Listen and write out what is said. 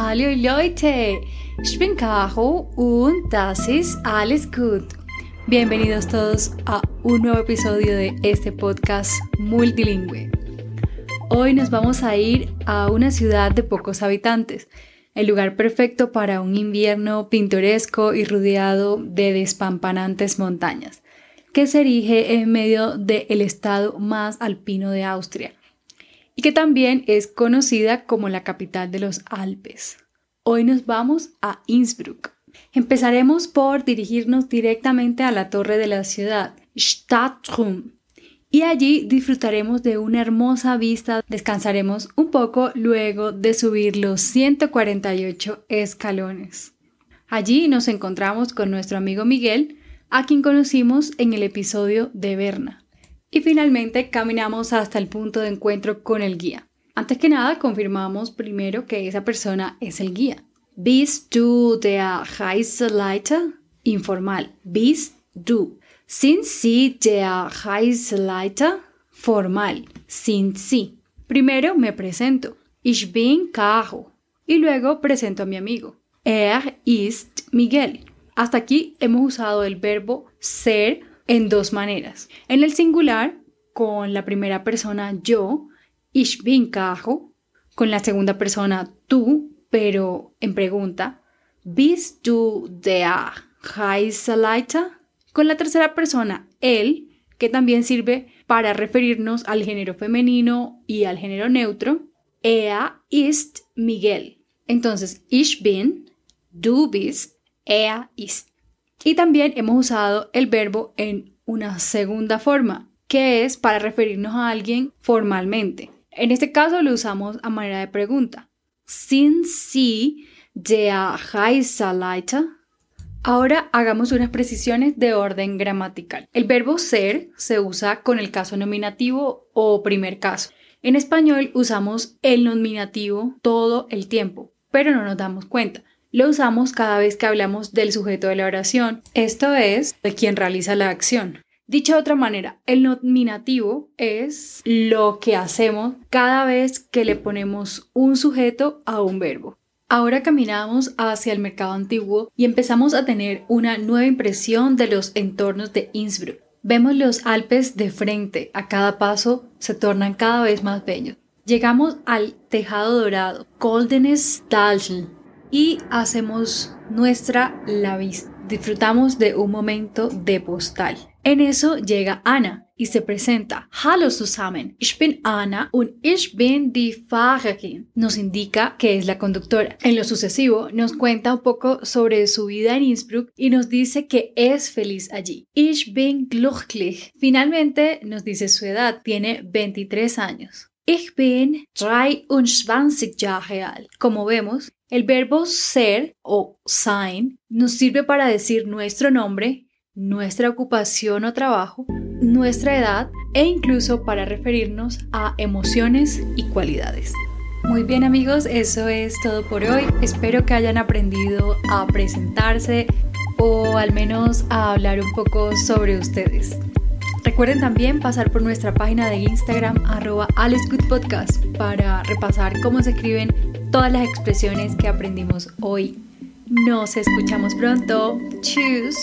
Hallo Leute, ich bin Caro und das ist alles gut. Bienvenidos todos a un nuevo episodio de este podcast multilingüe. Hoy nos vamos a ir a una ciudad de pocos habitantes, el lugar perfecto para un invierno pintoresco y rodeado de despampanantes montañas, que se erige en medio del estado más alpino de Austria y que también es conocida como la capital de los Alpes. Hoy nos vamos a Innsbruck. Empezaremos por dirigirnos directamente a la torre de la ciudad, Stadtrum, y allí disfrutaremos de una hermosa vista. Descansaremos un poco luego de subir los 148 escalones. Allí nos encontramos con nuestro amigo Miguel, a quien conocimos en el episodio de Berna. Y finalmente caminamos hasta el punto de encuentro con el guía. Antes que nada, confirmamos primero que esa persona es el guía. Bist du der Reiseleiter? Informal. Bist du. Sind Sie der Reiseleiter? Formal. Sind Sie. Primero me presento. Ich bin Caro. Y luego presento a mi amigo. Er ist Miguel. Hasta aquí hemos usado el verbo ser en dos maneras. En el singular, con la primera persona yo, ich bin Caro, con la segunda persona tú, pero en pregunta, bist du der Reiseleiter? Con la tercera persona, él, que también sirve para referirnos al género femenino y al género neutro, er ist Miguel. Entonces, ich bin, du bist, er ist. Y también hemos usado el verbo en una segunda forma, que es para referirnos a alguien formalmente. En este caso lo usamos a manera de pregunta. Der Reiseleiter? Ahora hagamos unas precisiones de orden gramatical. El verbo ser se usa con el caso nominativo o primer caso. En español usamos el nominativo todo el tiempo, pero no nos damos cuenta lo usamos cada vez que hablamos del sujeto de la oración, esto es, de quien realiza la acción. Dicho de otra manera, el nominativo es lo que hacemos cada vez que le ponemos un sujeto a un verbo. Ahora caminamos hacia el mercado antiguo y empezamos a tener una nueva impresión de los entornos de Innsbruck. Vemos los Alpes de frente, a cada paso se tornan cada vez más bellos. Llegamos al tejado dorado, Goldenes Dalsl, y hacemos nuestra la vista. Disfrutamos de un momento de postal. En eso llega Ana y se presenta. Hallo zusammen, ich bin Anna und ich bin die Fahrerin. Nos indica que es la conductora. En lo sucesivo nos cuenta un poco sobre su vida en Innsbruck y nos dice que es feliz allí. Ich bin glücklich. Finalmente nos dice su edad, tiene 23 años. Ich bin 23 Jahre alt. Como vemos, el verbo ser o sein nos sirve para decir nuestro nombre, nuestra ocupación o trabajo, nuestra edad e incluso para referirnos a emociones y cualidades. Muy bien amigos, eso es todo por hoy. Espero que hayan aprendido a presentarse o al menos a hablar un poco sobre ustedes. Recuerden también pasar por nuestra página de Instagram arroba Podcast para repasar cómo se escriben todas las expresiones que aprendimos hoy. Nos escuchamos pronto. Tschüss.